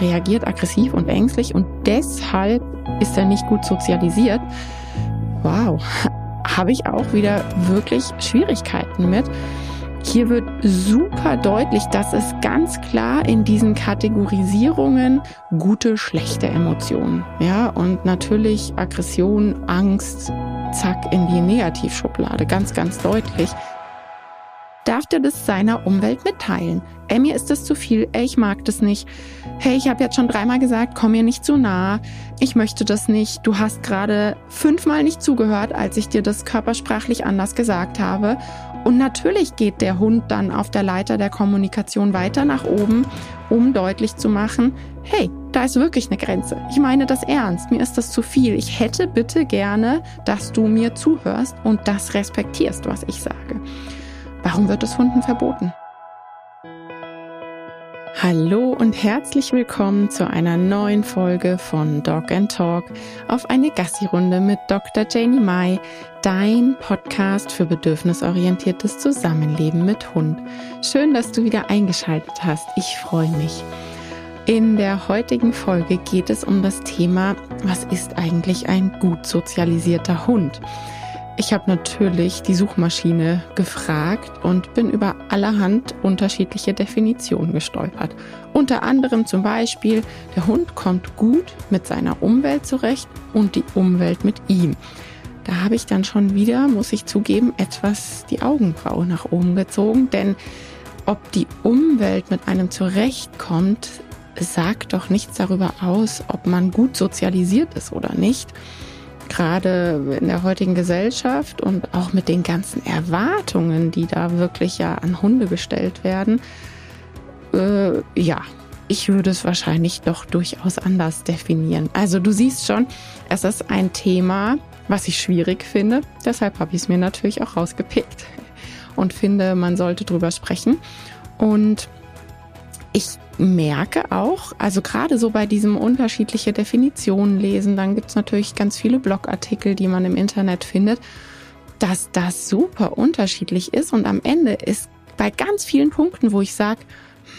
reagiert aggressiv und ängstlich und deshalb ist er nicht gut sozialisiert. Wow, habe ich auch wieder wirklich Schwierigkeiten mit. Hier wird super deutlich, dass es ganz klar in diesen Kategorisierungen gute, schlechte Emotionen, ja, und natürlich Aggression, Angst, zack, in die Negativschublade, ganz, ganz deutlich darf dir das seiner Umwelt mitteilen. Ey, mir ist das zu viel, ey, ich mag das nicht. Hey, ich habe jetzt schon dreimal gesagt, komm mir nicht zu nah. Ich möchte das nicht. Du hast gerade fünfmal nicht zugehört, als ich dir das körpersprachlich anders gesagt habe. Und natürlich geht der Hund dann auf der Leiter der Kommunikation weiter nach oben, um deutlich zu machen, hey, da ist wirklich eine Grenze. Ich meine das ernst. Mir ist das zu viel. Ich hätte bitte gerne, dass du mir zuhörst und das respektierst, was ich sage. Warum wird es Hunden verboten? Hallo und herzlich willkommen zu einer neuen Folge von Dog and Talk auf eine Gassi-Runde mit Dr. Janie Mai, dein Podcast für bedürfnisorientiertes Zusammenleben mit Hund. Schön, dass du wieder eingeschaltet hast. Ich freue mich. In der heutigen Folge geht es um das Thema, was ist eigentlich ein gut sozialisierter Hund? Ich habe natürlich die Suchmaschine gefragt und bin über allerhand unterschiedliche Definitionen gestolpert. Unter anderem zum Beispiel, der Hund kommt gut mit seiner Umwelt zurecht und die Umwelt mit ihm. Da habe ich dann schon wieder, muss ich zugeben, etwas die Augenbraue nach oben gezogen, denn ob die Umwelt mit einem zurechtkommt, sagt doch nichts darüber aus, ob man gut sozialisiert ist oder nicht gerade in der heutigen Gesellschaft und auch mit den ganzen Erwartungen, die da wirklich ja an Hunde gestellt werden, äh, ja, ich würde es wahrscheinlich doch durchaus anders definieren. Also du siehst schon, es ist ein Thema, was ich schwierig finde. Deshalb habe ich es mir natürlich auch rausgepickt und finde, man sollte drüber sprechen. Und ich merke auch, also gerade so bei diesem unterschiedliche Definitionen lesen, dann gibt's natürlich ganz viele Blogartikel, die man im Internet findet, dass das super unterschiedlich ist und am Ende ist bei ganz vielen Punkten, wo ich sage,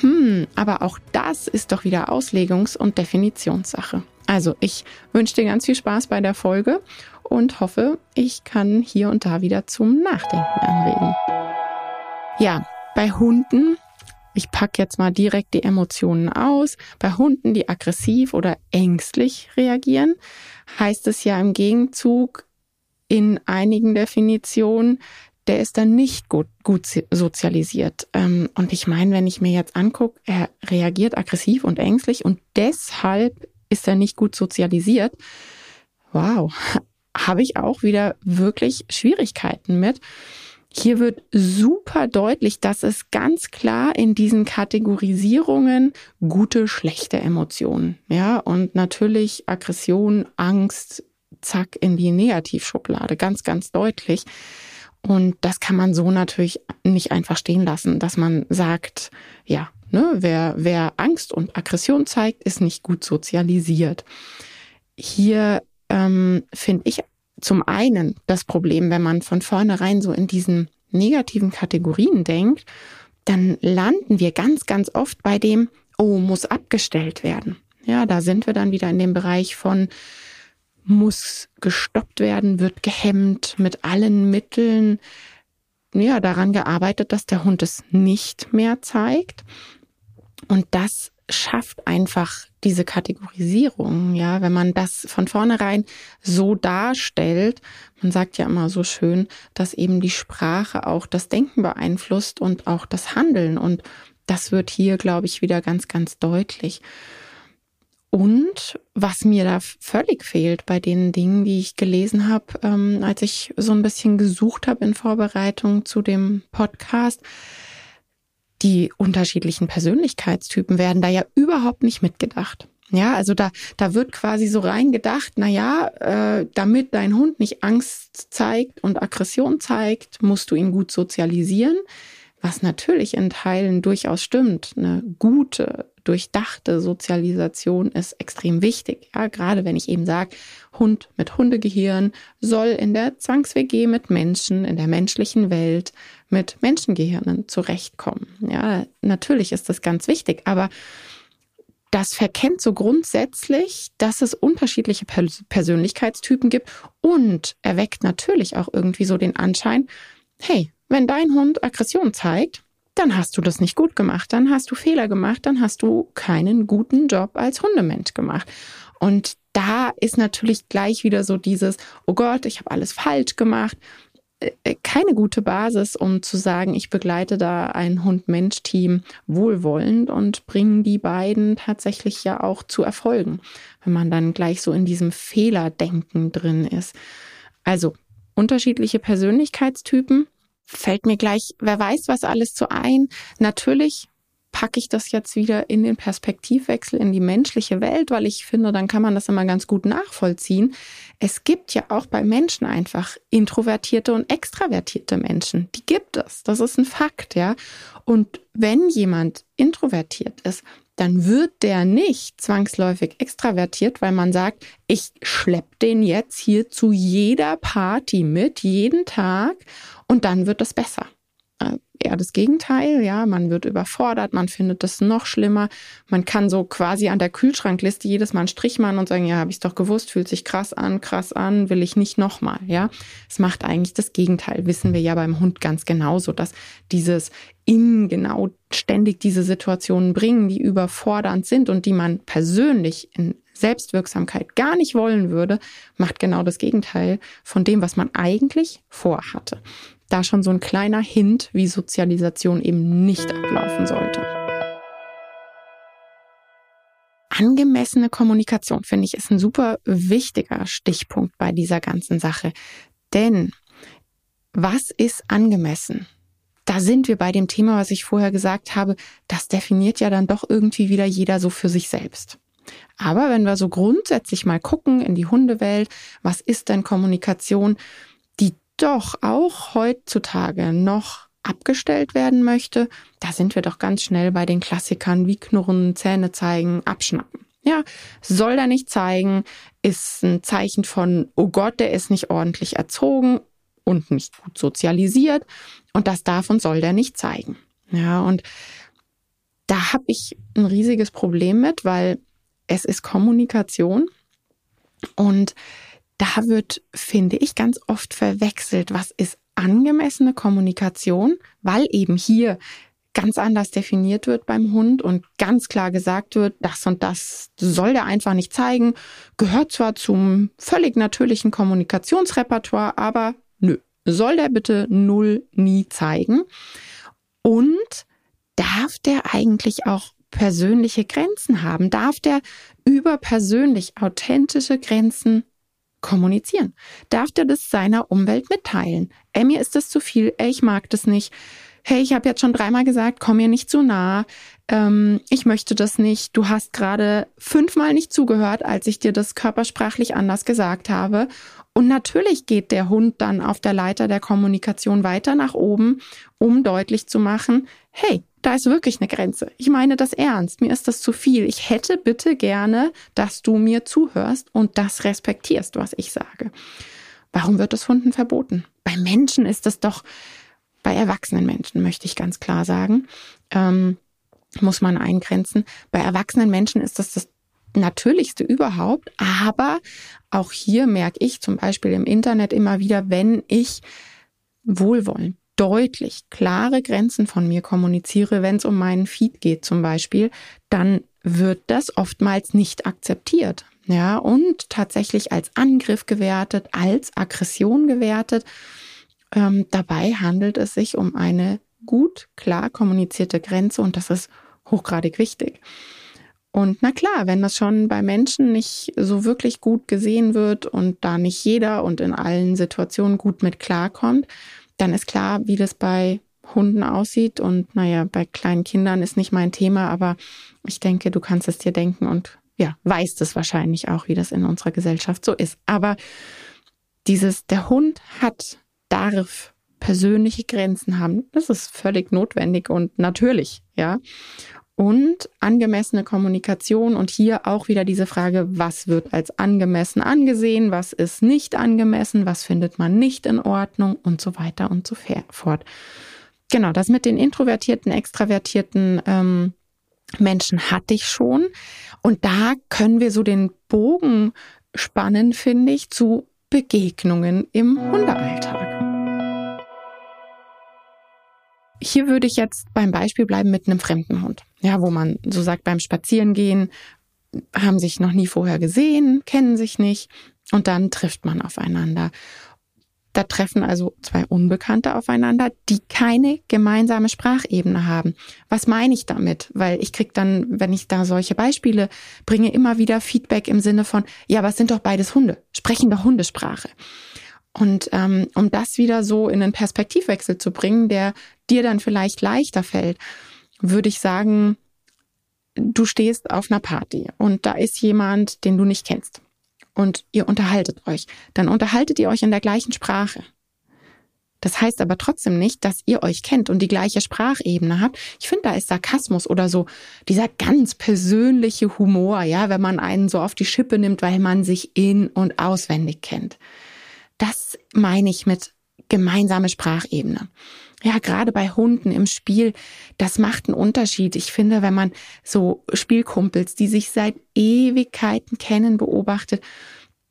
hm, aber auch das ist doch wieder Auslegungs- und Definitionssache. Also ich wünsche dir ganz viel Spaß bei der Folge und hoffe, ich kann hier und da wieder zum Nachdenken anregen. Ja, bei Hunden ich packe jetzt mal direkt die Emotionen aus. Bei Hunden, die aggressiv oder ängstlich reagieren, heißt es ja im Gegenzug in einigen Definitionen, der ist dann nicht gut, gut sozialisiert. Ähm, und ich meine, wenn ich mir jetzt angucke, er reagiert aggressiv und ängstlich und deshalb ist er nicht gut sozialisiert. Wow, habe ich auch wieder wirklich Schwierigkeiten mit. Hier wird super deutlich, dass es ganz klar in diesen Kategorisierungen gute, schlechte Emotionen, ja, und natürlich Aggression, Angst, zack, in die Negativschublade, ganz, ganz deutlich. Und das kann man so natürlich nicht einfach stehen lassen, dass man sagt, ja, ne, wer, wer Angst und Aggression zeigt, ist nicht gut sozialisiert. Hier ähm, finde ich zum einen das Problem, wenn man von vornherein so in diesen negativen Kategorien denkt, dann landen wir ganz, ganz oft bei dem, oh, muss abgestellt werden. Ja, da sind wir dann wieder in dem Bereich von muss gestoppt werden, wird gehemmt mit allen Mitteln, ja, daran gearbeitet, dass der Hund es nicht mehr zeigt. Und das schafft einfach diese Kategorisierung, ja, wenn man das von vornherein so darstellt. Man sagt ja immer so schön, dass eben die Sprache auch das Denken beeinflusst und auch das Handeln. Und das wird hier, glaube ich, wieder ganz, ganz deutlich. Und was mir da völlig fehlt bei den Dingen, die ich gelesen habe, ähm, als ich so ein bisschen gesucht habe in Vorbereitung zu dem Podcast, die unterschiedlichen Persönlichkeitstypen werden da ja überhaupt nicht mitgedacht. Ja, also da, da wird quasi so reingedacht, na ja, äh, damit dein Hund nicht Angst zeigt und Aggression zeigt, musst du ihn gut sozialisieren, was natürlich in Teilen durchaus stimmt. Eine gute, durchdachte Sozialisation ist extrem wichtig. Ja, gerade wenn ich eben sage, Hund mit Hundegehirn soll in der Zwangs-WG mit Menschen, in der menschlichen Welt mit Menschengehirnen zurechtkommen. Ja, natürlich ist das ganz wichtig, aber das verkennt so grundsätzlich, dass es unterschiedliche Persönlichkeitstypen gibt und erweckt natürlich auch irgendwie so den Anschein, hey, wenn dein Hund Aggression zeigt, dann hast du das nicht gut gemacht, dann hast du Fehler gemacht, dann hast du keinen guten Job als Hundemensch gemacht. Und da ist natürlich gleich wieder so dieses, oh Gott, ich habe alles falsch gemacht. Äh, keine gute Basis, um zu sagen, ich begleite da ein Hund-Mensch-Team wohlwollend und bringe die beiden tatsächlich ja auch zu Erfolgen, wenn man dann gleich so in diesem Fehlerdenken drin ist. Also unterschiedliche Persönlichkeitstypen, fällt mir gleich, wer weiß was alles zu ein. Natürlich packe ich das jetzt wieder in den Perspektivwechsel in die menschliche Welt, weil ich finde, dann kann man das immer ganz gut nachvollziehen. Es gibt ja auch bei Menschen einfach introvertierte und extravertierte Menschen. Die gibt es. Das ist ein Fakt, ja. Und wenn jemand introvertiert ist, dann wird der nicht zwangsläufig extravertiert, weil man sagt, ich schlepp den jetzt hier zu jeder Party mit, jeden Tag, und dann wird es besser. Äh, eher das Gegenteil, ja, man wird überfordert, man findet das noch schlimmer. Man kann so quasi an der Kühlschrankliste jedes Mal einen Strich machen und sagen, ja, habe ich doch gewusst, fühlt sich krass an, krass an, will ich nicht nochmal, ja. Es macht eigentlich das Gegenteil, wissen wir ja beim Hund ganz genauso, dass dieses in genau ständig diese Situationen bringen, die überfordernd sind und die man persönlich in Selbstwirksamkeit gar nicht wollen würde, macht genau das Gegenteil von dem, was man eigentlich vorhatte da schon so ein kleiner Hint, wie Sozialisation eben nicht ablaufen sollte. Angemessene Kommunikation, finde ich, ist ein super wichtiger Stichpunkt bei dieser ganzen Sache. Denn was ist angemessen? Da sind wir bei dem Thema, was ich vorher gesagt habe, das definiert ja dann doch irgendwie wieder jeder so für sich selbst. Aber wenn wir so grundsätzlich mal gucken in die Hundewelt, was ist denn Kommunikation, doch auch heutzutage noch abgestellt werden möchte, da sind wir doch ganz schnell bei den Klassikern wie Knurren, Zähne zeigen, abschnappen. Ja, soll der nicht zeigen, ist ein Zeichen von, oh Gott, der ist nicht ordentlich erzogen und nicht gut sozialisiert und das darf und soll der nicht zeigen. Ja, und da habe ich ein riesiges Problem mit, weil es ist Kommunikation und da wird, finde ich, ganz oft verwechselt, was ist angemessene Kommunikation, weil eben hier ganz anders definiert wird beim Hund und ganz klar gesagt wird, das und das soll der einfach nicht zeigen, gehört zwar zum völlig natürlichen Kommunikationsrepertoire, aber nö, soll der bitte null nie zeigen. Und darf der eigentlich auch persönliche Grenzen haben? Darf der über persönlich authentische Grenzen kommunizieren. Darf der das seiner Umwelt mitteilen? Ey, mir ist das zu viel, ey, ich mag das nicht. Hey, ich habe jetzt schon dreimal gesagt, komm mir nicht zu nah. Ähm, ich möchte das nicht. Du hast gerade fünfmal nicht zugehört, als ich dir das körpersprachlich anders gesagt habe. Und natürlich geht der Hund dann auf der Leiter der Kommunikation weiter nach oben, um deutlich zu machen, hey, da ist wirklich eine Grenze. Ich meine das ernst. Mir ist das zu viel. Ich hätte bitte gerne, dass du mir zuhörst und das respektierst, was ich sage. Warum wird das Hunden verboten? Bei Menschen ist das doch, bei erwachsenen Menschen möchte ich ganz klar sagen, ähm, muss man eingrenzen. Bei erwachsenen Menschen ist das das Natürlichste überhaupt. Aber auch hier merke ich zum Beispiel im Internet immer wieder, wenn ich wohlwollend deutlich klare Grenzen von mir kommuniziere, wenn es um meinen Feed geht zum Beispiel, dann wird das oftmals nicht akzeptiert. Ja, und tatsächlich als Angriff gewertet, als Aggression gewertet. Ähm, dabei handelt es sich um eine gut klar kommunizierte Grenze und das ist hochgradig wichtig. Und na klar, wenn das schon bei Menschen nicht so wirklich gut gesehen wird und da nicht jeder und in allen Situationen gut mit klarkommt, dann ist klar, wie das bei Hunden aussieht. Und naja, bei kleinen Kindern ist nicht mein Thema, aber ich denke, du kannst es dir denken und ja, weißt es wahrscheinlich auch, wie das in unserer Gesellschaft so ist. Aber dieses, der Hund hat, darf persönliche Grenzen haben, das ist völlig notwendig und natürlich, ja und angemessene Kommunikation und hier auch wieder diese Frage, was wird als angemessen angesehen, was ist nicht angemessen, was findet man nicht in Ordnung und so weiter und so fort. Genau, das mit den introvertierten, extravertierten ähm, Menschen hatte ich schon. Und da können wir so den Bogen spannen, finde ich, zu Begegnungen im Hundealltag. Hier würde ich jetzt beim Beispiel bleiben mit einem fremden Hund. Ja, wo man so sagt, beim Spazierengehen haben sich noch nie vorher gesehen, kennen sich nicht und dann trifft man aufeinander. Da treffen also zwei Unbekannte aufeinander, die keine gemeinsame Sprachebene haben. Was meine ich damit? Weil ich krieg dann, wenn ich da solche Beispiele bringe, immer wieder Feedback im Sinne von, ja, was sind doch beides Hunde, sprechen doch Hundesprache. Und ähm, um das wieder so in einen Perspektivwechsel zu bringen, der dir dann vielleicht leichter fällt, würde ich sagen, du stehst auf einer Party und da ist jemand, den du nicht kennst und ihr unterhaltet euch, dann unterhaltet ihr euch in der gleichen Sprache. Das heißt aber trotzdem nicht, dass ihr euch kennt und die gleiche Sprachebene habt. Ich finde, da ist Sarkasmus oder so dieser ganz persönliche Humor, ja, wenn man einen so auf die Schippe nimmt, weil man sich in und auswendig kennt. Das meine ich mit gemeinsame Sprachebene ja, gerade bei Hunden im Spiel, das macht einen Unterschied. Ich finde, wenn man so Spielkumpels, die sich seit Ewigkeiten kennen, beobachtet,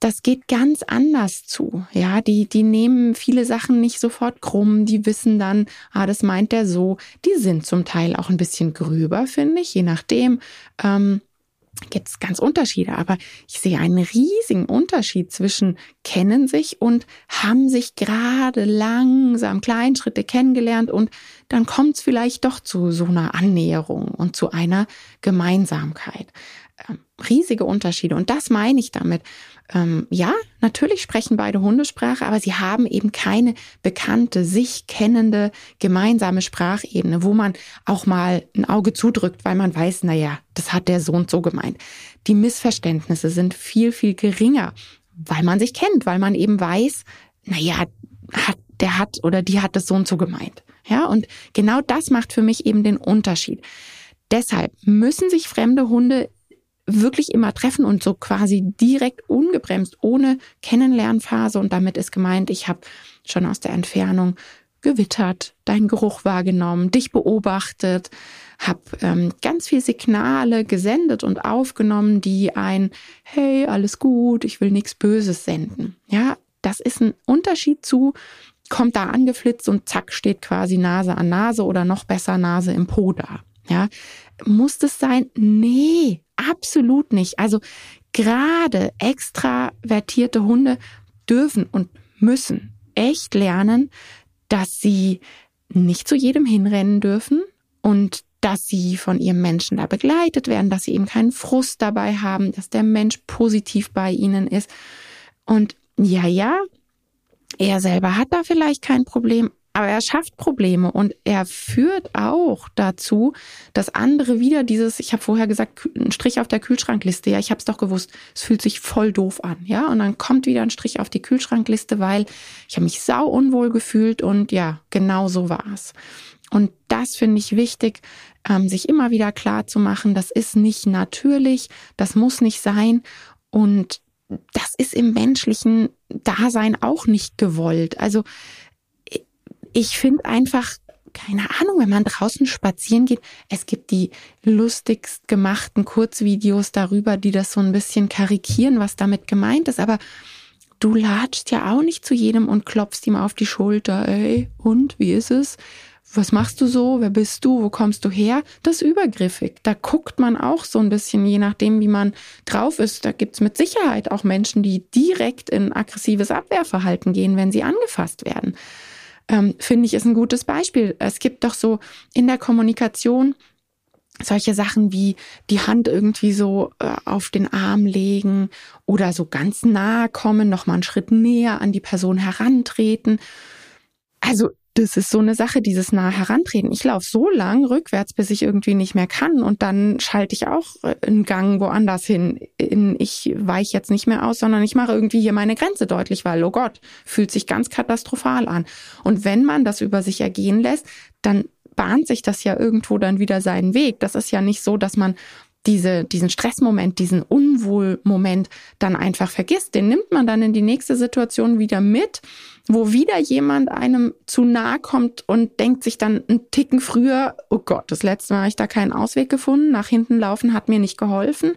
das geht ganz anders zu. Ja, die, die nehmen viele Sachen nicht sofort krumm. Die wissen dann, ah, das meint der so. Die sind zum Teil auch ein bisschen gröber, finde ich, je nachdem. Ähm, gibt es ganz Unterschiede, aber ich sehe einen riesigen Unterschied zwischen kennen sich und haben sich gerade langsam Kleinschritte kennengelernt und dann kommt es vielleicht doch zu so einer Annäherung und zu einer Gemeinsamkeit. Ähm, riesige Unterschiede und das meine ich damit ähm, ja, natürlich sprechen beide Hundesprache, aber sie haben eben keine bekannte, sich kennende gemeinsame Sprachebene, wo man auch mal ein Auge zudrückt, weil man weiß, na ja, das hat der Sohn so gemeint. Die Missverständnisse sind viel, viel geringer, weil man sich kennt, weil man eben weiß, na ja, hat, der hat oder die hat das so und so gemeint. Ja, und genau das macht für mich eben den Unterschied. Deshalb müssen sich fremde Hunde wirklich immer treffen und so quasi direkt ungebremst, ohne Kennenlernphase. Und damit ist gemeint, ich habe schon aus der Entfernung gewittert, deinen Geruch wahrgenommen, dich beobachtet, habe ähm, ganz viel Signale gesendet und aufgenommen, die ein Hey, alles gut, ich will nichts Böses senden. Ja, das ist ein Unterschied zu kommt da angeflitzt und zack steht quasi Nase an Nase oder noch besser Nase im Po da. Ja, muss das sein? Nee, Absolut nicht. Also gerade extravertierte Hunde dürfen und müssen echt lernen, dass sie nicht zu jedem hinrennen dürfen und dass sie von ihrem Menschen da begleitet werden, dass sie eben keinen Frust dabei haben, dass der Mensch positiv bei ihnen ist. Und ja, ja, er selber hat da vielleicht kein Problem, aber er schafft Probleme und er führt auch dazu, dass andere wieder dieses, ich habe vorher gesagt, ein Strich auf der Kühlschrankliste, ja, ich habe es doch gewusst, es fühlt sich voll doof an, ja, und dann kommt wieder ein Strich auf die Kühlschrankliste, weil ich habe mich sau unwohl gefühlt und ja, genau so war es. Und das finde ich wichtig, ähm, sich immer wieder klar zu machen, das ist nicht natürlich, das muss nicht sein und das ist im menschlichen Dasein auch nicht gewollt. Also ich finde einfach, keine Ahnung, wenn man draußen spazieren geht, es gibt die lustigst gemachten Kurzvideos darüber, die das so ein bisschen karikieren, was damit gemeint ist, aber du latschst ja auch nicht zu jedem und klopfst ihm auf die Schulter, ey, und wie ist es? Was machst du so? Wer bist du? Wo kommst du her? Das ist übergriffig. Da guckt man auch so ein bisschen, je nachdem, wie man drauf ist. Da gibt's mit Sicherheit auch Menschen, die direkt in aggressives Abwehrverhalten gehen, wenn sie angefasst werden ähm, finde ich, ist ein gutes Beispiel. Es gibt doch so in der Kommunikation solche Sachen wie die Hand irgendwie so äh, auf den Arm legen oder so ganz nahe kommen, noch mal einen Schritt näher an die Person herantreten. Also das ist so eine Sache, dieses nahe Herantreten. Ich laufe so lang rückwärts, bis ich irgendwie nicht mehr kann und dann schalte ich auch äh, einen Gang woanders hin. Ich weiche jetzt nicht mehr aus, sondern ich mache irgendwie hier meine Grenze deutlich, weil, oh Gott, fühlt sich ganz katastrophal an. Und wenn man das über sich ergehen lässt, dann bahnt sich das ja irgendwo dann wieder seinen Weg. Das ist ja nicht so, dass man diese, diesen Stressmoment, diesen Unwohlmoment dann einfach vergisst. Den nimmt man dann in die nächste Situation wieder mit wo wieder jemand einem zu nahe kommt und denkt sich dann einen Ticken früher, oh Gott, das letzte Mal habe ich da keinen Ausweg gefunden, nach hinten laufen hat mir nicht geholfen.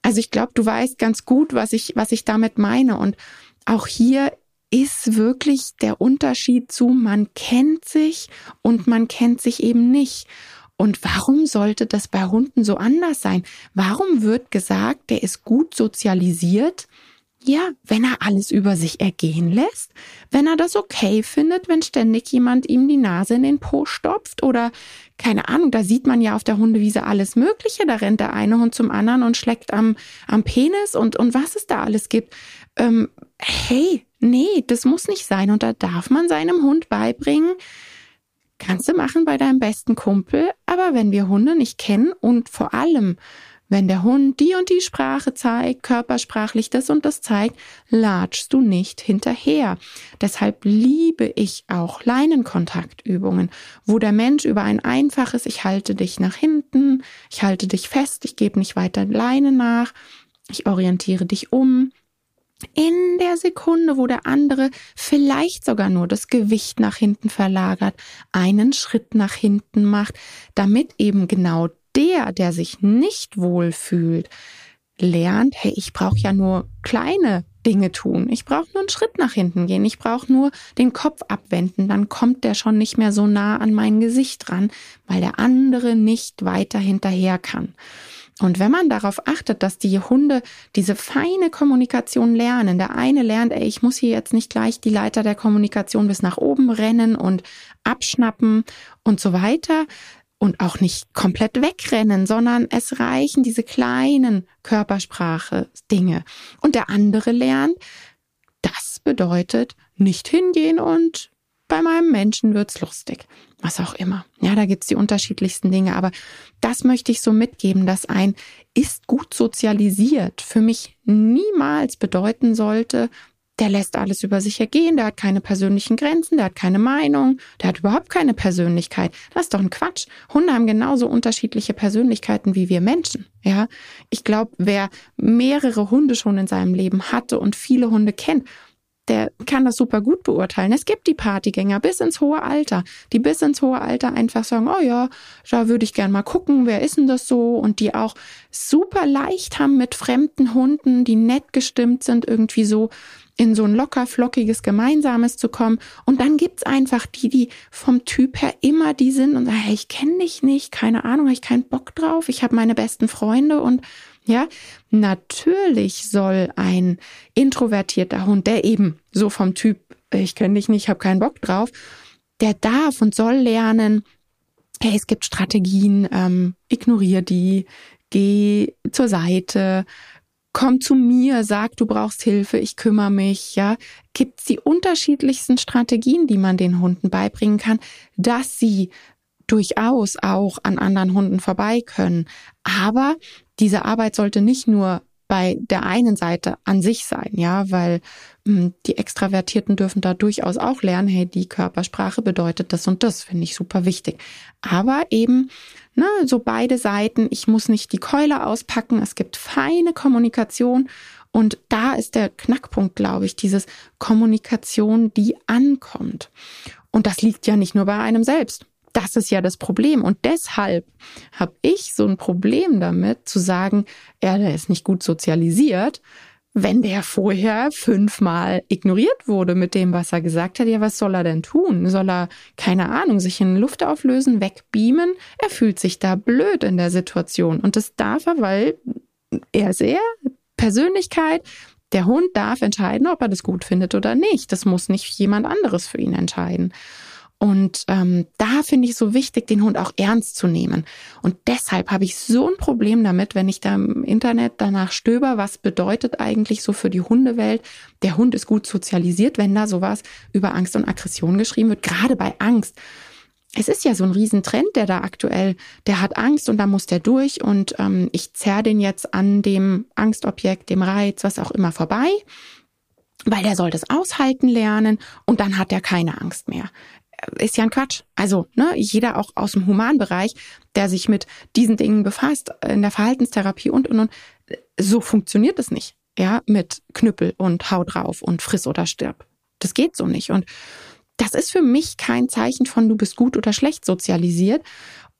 Also ich glaube, du weißt ganz gut, was ich, was ich damit meine. Und auch hier ist wirklich der Unterschied zu, man kennt sich und man kennt sich eben nicht. Und warum sollte das bei Hunden so anders sein? Warum wird gesagt, der ist gut sozialisiert? Ja, wenn er alles über sich ergehen lässt, wenn er das okay findet, wenn ständig jemand ihm die Nase in den Po stopft oder keine Ahnung, da sieht man ja auf der Hundewiese alles Mögliche, da rennt der eine Hund zum anderen und schlägt am, am Penis und, und was es da alles gibt. Ähm, hey, nee, das muss nicht sein und da darf man seinem Hund beibringen, kannst du machen bei deinem besten Kumpel, aber wenn wir Hunde nicht kennen und vor allem wenn der Hund die und die Sprache zeigt, körpersprachlich das und das zeigt, latschst du nicht hinterher. Deshalb liebe ich auch Leinenkontaktübungen, wo der Mensch über ein einfaches Ich halte dich nach hinten, ich halte dich fest, ich gebe nicht weiter Leine nach, ich orientiere dich um, in der Sekunde, wo der andere vielleicht sogar nur das Gewicht nach hinten verlagert, einen Schritt nach hinten macht, damit eben genau der, der sich nicht wohl fühlt, lernt, hey, ich brauche ja nur kleine Dinge tun. Ich brauche nur einen Schritt nach hinten gehen. Ich brauche nur den Kopf abwenden. Dann kommt der schon nicht mehr so nah an mein Gesicht ran, weil der andere nicht weiter hinterher kann. Und wenn man darauf achtet, dass die Hunde diese feine Kommunikation lernen, der eine lernt, ey, ich muss hier jetzt nicht gleich die Leiter der Kommunikation bis nach oben rennen und abschnappen und so weiter, und auch nicht komplett wegrennen, sondern es reichen diese kleinen Körpersprache-Dinge. Und der andere lernt, das bedeutet nicht hingehen und bei meinem Menschen wird's lustig. Was auch immer. Ja, da gibt's die unterschiedlichsten Dinge. Aber das möchte ich so mitgeben, dass ein ist gut sozialisiert für mich niemals bedeuten sollte, der lässt alles über sich ergehen, der hat keine persönlichen Grenzen, der hat keine Meinung, der hat überhaupt keine Persönlichkeit. Das ist doch ein Quatsch. Hunde haben genauso unterschiedliche Persönlichkeiten wie wir Menschen. Ja, ich glaube, wer mehrere Hunde schon in seinem Leben hatte und viele Hunde kennt, der kann das super gut beurteilen. Es gibt die Partygänger bis ins hohe Alter, die bis ins hohe Alter einfach sagen, oh ja, da würde ich gern mal gucken, wer ist denn das so? Und die auch super leicht haben mit fremden Hunden, die nett gestimmt sind, irgendwie so in so ein locker flockiges Gemeinsames zu kommen. Und dann gibt's einfach die, die vom Typ her immer die sind und sagen, hey, ich kenne dich nicht, keine Ahnung, habe ich keinen Bock drauf, ich habe meine besten Freunde und ja, natürlich soll ein introvertierter Hund, der eben so vom Typ, ich kenne dich nicht, habe keinen Bock drauf, der darf und soll lernen, hey, es gibt Strategien, ähm, ignoriere die, geh zur Seite, komm zu mir, sag, du brauchst Hilfe, ich kümmere mich, ja. Gibt's die unterschiedlichsten Strategien, die man den Hunden beibringen kann, dass sie durchaus auch an anderen Hunden vorbei können. Aber diese Arbeit sollte nicht nur bei der einen Seite an sich sein, ja, weil mh, hm, die Extravertierten dürfen da durchaus auch lernen, hey, die Körpersprache bedeutet das und das, finde ich super wichtig. Aber eben, ne, so beide Seiten, ich muss nicht die Keule auspacken, es gibt feine Kommunikation und da ist der Knackpunkt, glaube ich, dieses Kommunikation, die ankommt. Und das liegt ja nicht nur bei einem selbst. Das ist ja das Problem. Und deshalb habe ich so ein Problem damit zu sagen, er der ist nicht gut sozialisiert, wenn der vorher fünfmal ignoriert wurde mit dem, was er gesagt hat. Ja, was soll er denn tun? Soll er, keine Ahnung, sich in Luft auflösen, wegbeamen? Er fühlt sich da blöd in der Situation. Und das darf er, weil er sehr Persönlichkeit, der Hund darf entscheiden, ob er das gut findet oder nicht. Das muss nicht jemand anderes für ihn entscheiden. Und ähm, da finde ich so wichtig, den Hund auch ernst zu nehmen. Und deshalb habe ich so ein Problem damit, wenn ich da im Internet danach stöber, was bedeutet eigentlich so für die Hundewelt, der Hund ist gut sozialisiert, wenn da sowas über Angst und Aggression geschrieben wird, gerade bei Angst. Es ist ja so ein Riesentrend, der da aktuell, der hat Angst und da muss der durch und ähm, ich zerr den jetzt an dem Angstobjekt, dem Reiz, was auch immer vorbei weil der soll das aushalten lernen und dann hat er keine Angst mehr ist ja ein Quatsch. Also, ne, jeder auch aus dem Humanbereich, der sich mit diesen Dingen befasst, in der Verhaltenstherapie und, und, und, so funktioniert es nicht. Ja, mit Knüppel und Hau drauf und friss oder stirb. das geht so nicht. Und das ist für mich kein Zeichen von, du bist gut oder schlecht sozialisiert.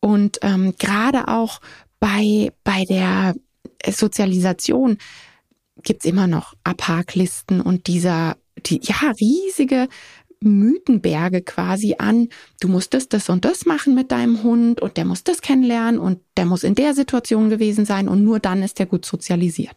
Und ähm, gerade auch bei, bei der Sozialisation gibt's immer noch Abhaklisten und dieser, die, ja, riesige Mythenberge quasi an, du musst das, das und das machen mit deinem Hund und der muss das kennenlernen und der muss in der Situation gewesen sein und nur dann ist er gut sozialisiert.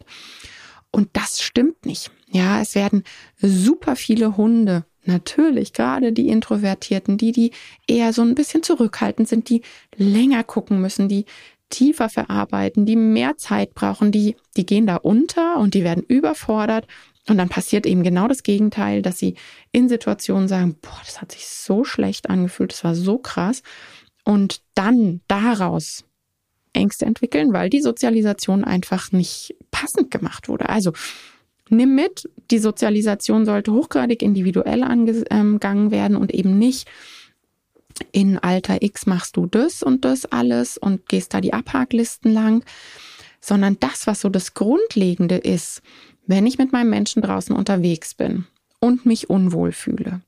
Und das stimmt nicht. Ja, es werden super viele Hunde Natürlich, gerade die Introvertierten, die, die eher so ein bisschen zurückhaltend sind, die länger gucken müssen, die tiefer verarbeiten, die mehr Zeit brauchen, die, die gehen da unter und die werden überfordert. Und dann passiert eben genau das Gegenteil, dass sie in Situationen sagen, boah, das hat sich so schlecht angefühlt, das war so krass. Und dann daraus Ängste entwickeln, weil die Sozialisation einfach nicht passend gemacht wurde. Also nimm mit, die Sozialisation sollte hochgradig individuell angegangen werden und eben nicht in Alter X machst du das und das alles und gehst da die Abhaklisten lang, sondern das, was so das Grundlegende ist, wenn ich mit meinem Menschen draußen unterwegs bin und mich unwohl fühle,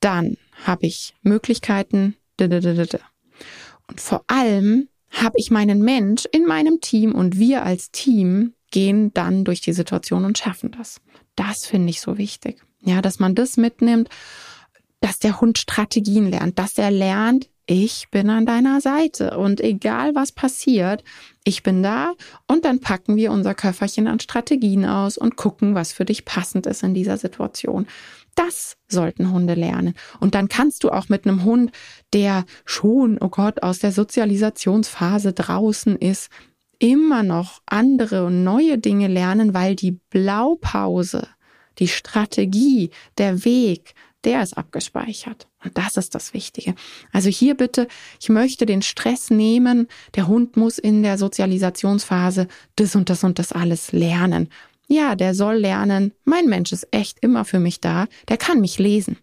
dann habe ich Möglichkeiten. Und vor allem habe ich meinen Mensch in meinem Team und wir als Team gehen dann durch die Situation und schaffen das. Das finde ich so wichtig. Ja, dass man das mitnimmt, dass der Hund Strategien lernt, dass er lernt, ich bin an deiner Seite und egal was passiert, ich bin da und dann packen wir unser Köfferchen an Strategien aus und gucken, was für dich passend ist in dieser Situation. Das sollten Hunde lernen. Und dann kannst du auch mit einem Hund, der schon, oh Gott, aus der Sozialisationsphase draußen ist, immer noch andere und neue Dinge lernen, weil die Blaupause, die Strategie, der Weg, der ist abgespeichert. Und das ist das Wichtige. Also hier bitte, ich möchte den Stress nehmen. Der Hund muss in der Sozialisationsphase das und das und das alles lernen. Ja, der soll lernen, mein Mensch ist echt immer für mich da, der kann mich lesen,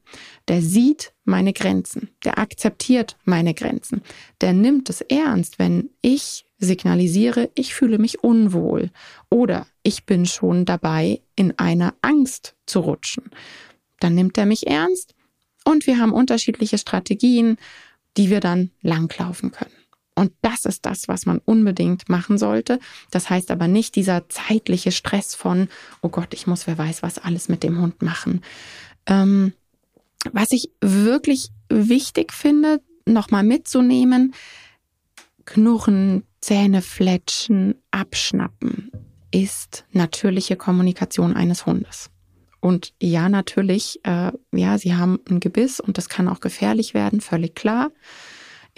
der sieht meine Grenzen, der akzeptiert meine Grenzen, der nimmt es ernst, wenn ich signalisiere, ich fühle mich unwohl oder ich bin schon dabei, in einer Angst zu rutschen. Dann nimmt er mich ernst und wir haben unterschiedliche Strategien, die wir dann langlaufen können. Und das ist das, was man unbedingt machen sollte. Das heißt aber nicht dieser zeitliche Stress von, oh Gott, ich muss wer weiß was alles mit dem Hund machen. Ähm, was ich wirklich wichtig finde, nochmal mitzunehmen, Knurren, Zähne fletschen, abschnappen ist natürliche Kommunikation eines Hundes. Und ja, natürlich, äh, ja, sie haben ein Gebiss und das kann auch gefährlich werden, völlig klar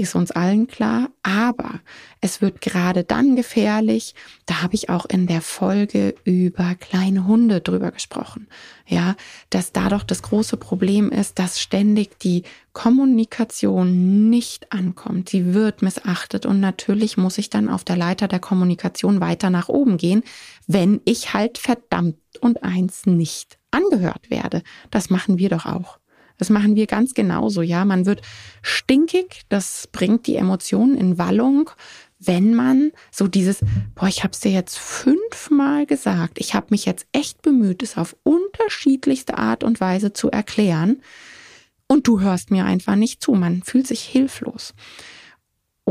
ist uns allen klar. Aber es wird gerade dann gefährlich. Da habe ich auch in der Folge über kleine Hunde drüber gesprochen. Ja, dass da doch das große Problem ist, dass ständig die Kommunikation nicht ankommt. Sie wird missachtet und natürlich muss ich dann auf der Leiter der Kommunikation weiter nach oben gehen, wenn ich halt verdammt und eins nicht angehört werde. Das machen wir doch auch. Das machen wir ganz genauso, ja. Man wird stinkig, das bringt die Emotionen in Wallung, wenn man so dieses, boah, ich habe es dir jetzt fünfmal gesagt, ich habe mich jetzt echt bemüht, es auf unterschiedlichste Art und Weise zu erklären und du hörst mir einfach nicht zu. Man fühlt sich hilflos.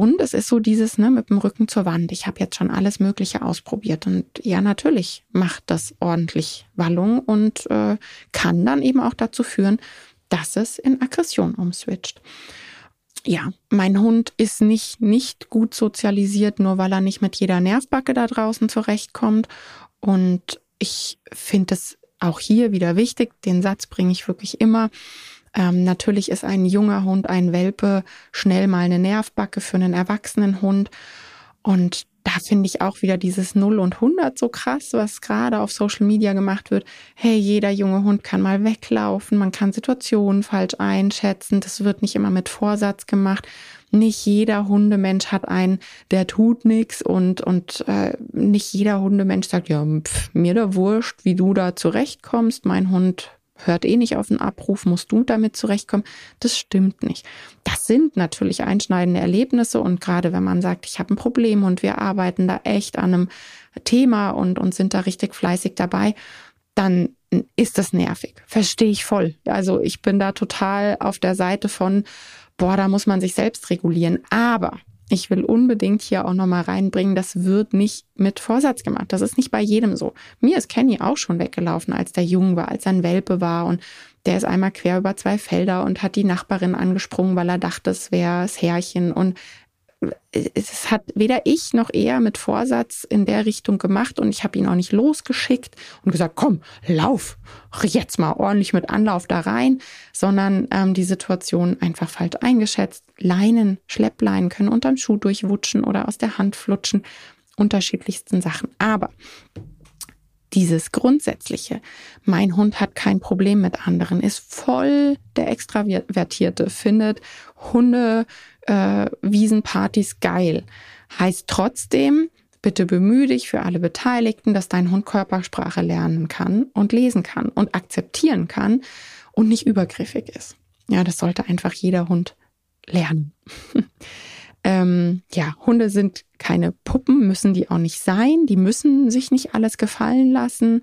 Und es ist so dieses, ne, mit dem Rücken zur Wand. Ich habe jetzt schon alles Mögliche ausprobiert. Und ja, natürlich macht das ordentlich Wallung und äh, kann dann eben auch dazu führen, dass es in Aggression umswitcht. Ja, mein Hund ist nicht, nicht gut sozialisiert, nur weil er nicht mit jeder Nervbacke da draußen zurechtkommt. Und ich finde es auch hier wieder wichtig, den Satz bringe ich wirklich immer. Ähm, natürlich ist ein junger Hund, ein Welpe, schnell mal eine Nervbacke für einen erwachsenen Hund. Und da finde ich auch wieder dieses Null und 100 so krass, was gerade auf Social Media gemacht wird. Hey, jeder junge Hund kann mal weglaufen, man kann Situationen falsch einschätzen, das wird nicht immer mit Vorsatz gemacht. Nicht jeder Hundemensch hat einen, der tut nichts und und äh, nicht jeder Hundemensch sagt, ja, pff, mir da wurscht, wie du da zurechtkommst. Mein Hund hört eh nicht auf den Abruf, musst du damit zurechtkommen. Das stimmt nicht. Das sind natürlich einschneidende Erlebnisse und gerade wenn man sagt, ich habe ein Problem und wir arbeiten da echt an einem Thema und, und sind da richtig fleißig dabei, dann ist das nervig. Verstehe ich voll. Also ich bin da total auf der Seite von, boah, da muss man sich selbst regulieren. Aber ich will unbedingt hier auch nochmal reinbringen, das wird nicht mit Vorsatz gemacht. Das ist nicht bei jedem so. Mir ist Kenny auch schon weggelaufen, als der jung war, als er ein Welpe war und der ist einmal quer über zwei Felder und hat die Nachbarin angesprungen, weil er dachte, es wäre das Härchen und es hat weder ich noch er mit Vorsatz in der Richtung gemacht und ich habe ihn auch nicht losgeschickt und gesagt, komm, lauf jetzt mal ordentlich mit Anlauf da rein, sondern ähm, die Situation einfach falsch eingeschätzt. Leinen, Schleppleinen können unterm Schuh durchwutschen oder aus der Hand flutschen, unterschiedlichsten Sachen. Aber dieses grundsätzliche, mein Hund hat kein Problem mit anderen, ist voll der Extravertierte, findet Hunde äh, Wiesenpartys geil. Heißt trotzdem, bitte bemühe dich für alle Beteiligten, dass dein Hund Körpersprache lernen kann und lesen kann und akzeptieren kann und nicht übergriffig ist. Ja, das sollte einfach jeder Hund lernen. ähm, ja, Hunde sind keine Puppen, müssen die auch nicht sein. Die müssen sich nicht alles gefallen lassen,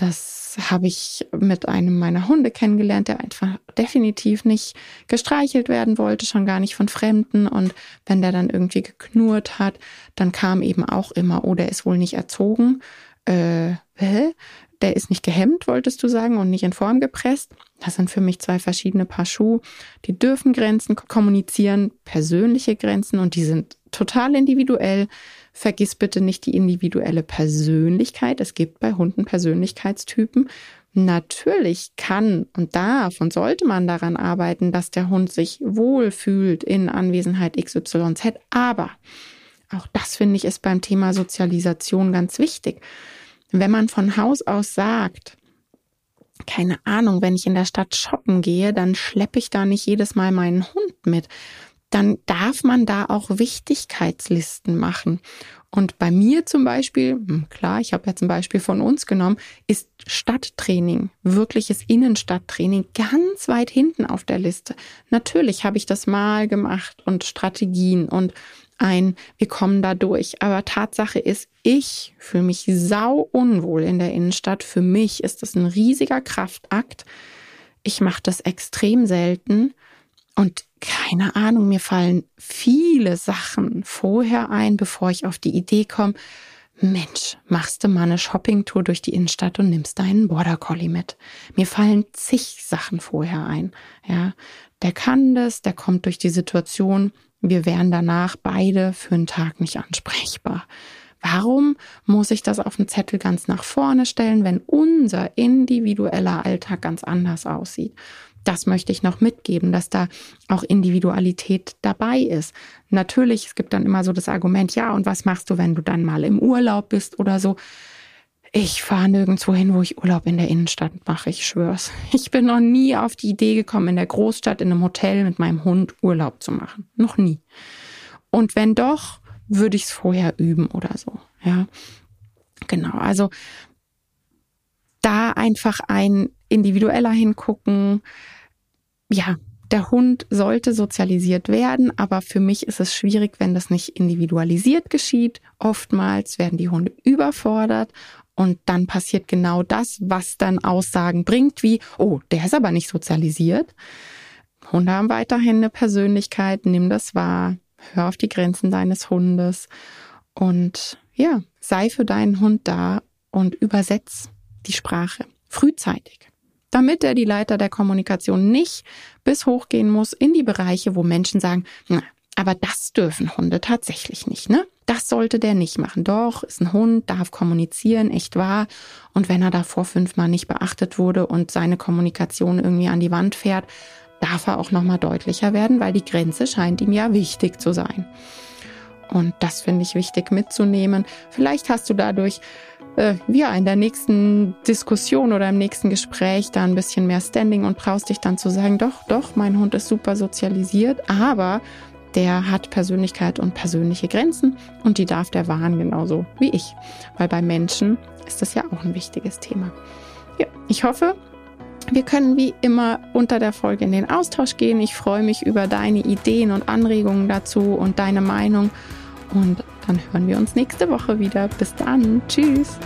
das habe ich mit einem meiner Hunde kennengelernt, der einfach definitiv nicht gestreichelt werden wollte, schon gar nicht von Fremden. Und wenn der dann irgendwie geknurrt hat, dann kam eben auch immer, oh, der ist wohl nicht erzogen. Äh, hä? Der ist nicht gehemmt, wolltest du sagen, und nicht in Form gepresst. Das sind für mich zwei verschiedene Paar Schuhe. Die dürfen Grenzen kommunizieren, persönliche Grenzen, und die sind total individuell. Vergiss bitte nicht die individuelle Persönlichkeit. Es gibt bei Hunden Persönlichkeitstypen. Natürlich kann und darf und sollte man daran arbeiten, dass der Hund sich wohlfühlt in Anwesenheit XYZ. Aber auch das finde ich ist beim Thema Sozialisation ganz wichtig. Wenn man von Haus aus sagt, keine Ahnung, wenn ich in der Stadt shoppen gehe, dann schleppe ich da nicht jedes Mal meinen Hund mit dann darf man da auch Wichtigkeitslisten machen. Und bei mir zum Beispiel, hm, klar, ich habe ja zum Beispiel von uns genommen, ist Stadttraining, wirkliches Innenstadttraining ganz weit hinten auf der Liste. Natürlich habe ich das mal gemacht und Strategien und ein, wir kommen da durch. Aber Tatsache ist, ich fühle mich sau unwohl in der Innenstadt. Für mich ist das ein riesiger Kraftakt. Ich mache das extrem selten und keine Ahnung, mir fallen viele Sachen vorher ein, bevor ich auf die Idee komme, Mensch, machst du mal eine Shoppingtour durch die Innenstadt und nimmst deinen Border Collie mit. Mir fallen zig Sachen vorher ein. Ja, der kann das, der kommt durch die Situation. Wir wären danach beide für einen Tag nicht ansprechbar. Warum muss ich das auf dem Zettel ganz nach vorne stellen, wenn unser individueller Alltag ganz anders aussieht? das möchte ich noch mitgeben, dass da auch Individualität dabei ist. Natürlich, es gibt dann immer so das Argument, ja, und was machst du, wenn du dann mal im Urlaub bist oder so? Ich fahre nirgendwo hin, wo ich Urlaub in der Innenstadt mache, ich schwör's. Ich bin noch nie auf die Idee gekommen, in der Großstadt in einem Hotel mit meinem Hund Urlaub zu machen. Noch nie. Und wenn doch, würde ich es vorher üben oder so. Ja, genau. Also da einfach ein individueller hingucken. Ja, der Hund sollte sozialisiert werden, aber für mich ist es schwierig, wenn das nicht individualisiert geschieht. Oftmals werden die Hunde überfordert und dann passiert genau das, was dann Aussagen bringt, wie, oh, der ist aber nicht sozialisiert. Hunde haben weiterhin eine Persönlichkeit, nimm das wahr, hör auf die Grenzen deines Hundes. Und ja, sei für deinen Hund da und übersetz die Sprache frühzeitig, damit er die Leiter der Kommunikation nicht bis hochgehen muss in die Bereiche, wo Menschen sagen, na, aber das dürfen Hunde tatsächlich nicht, ne? Das sollte der nicht machen. Doch, ist ein Hund, darf kommunizieren, echt wahr. Und wenn er davor fünfmal nicht beachtet wurde und seine Kommunikation irgendwie an die Wand fährt, darf er auch nochmal deutlicher werden, weil die Grenze scheint ihm ja wichtig zu sein. Und das finde ich wichtig mitzunehmen. Vielleicht hast du dadurch äh, ja, in der nächsten Diskussion oder im nächsten Gespräch da ein bisschen mehr Standing und traust dich dann zu sagen, doch, doch, mein Hund ist super sozialisiert, aber der hat Persönlichkeit und persönliche Grenzen und die darf der wahren genauso wie ich. Weil bei Menschen ist das ja auch ein wichtiges Thema. Ja, ich hoffe, wir können wie immer unter der Folge in den Austausch gehen. Ich freue mich über deine Ideen und Anregungen dazu und deine Meinung. Und dann hören wir uns nächste Woche wieder. Bis dann. Tschüss.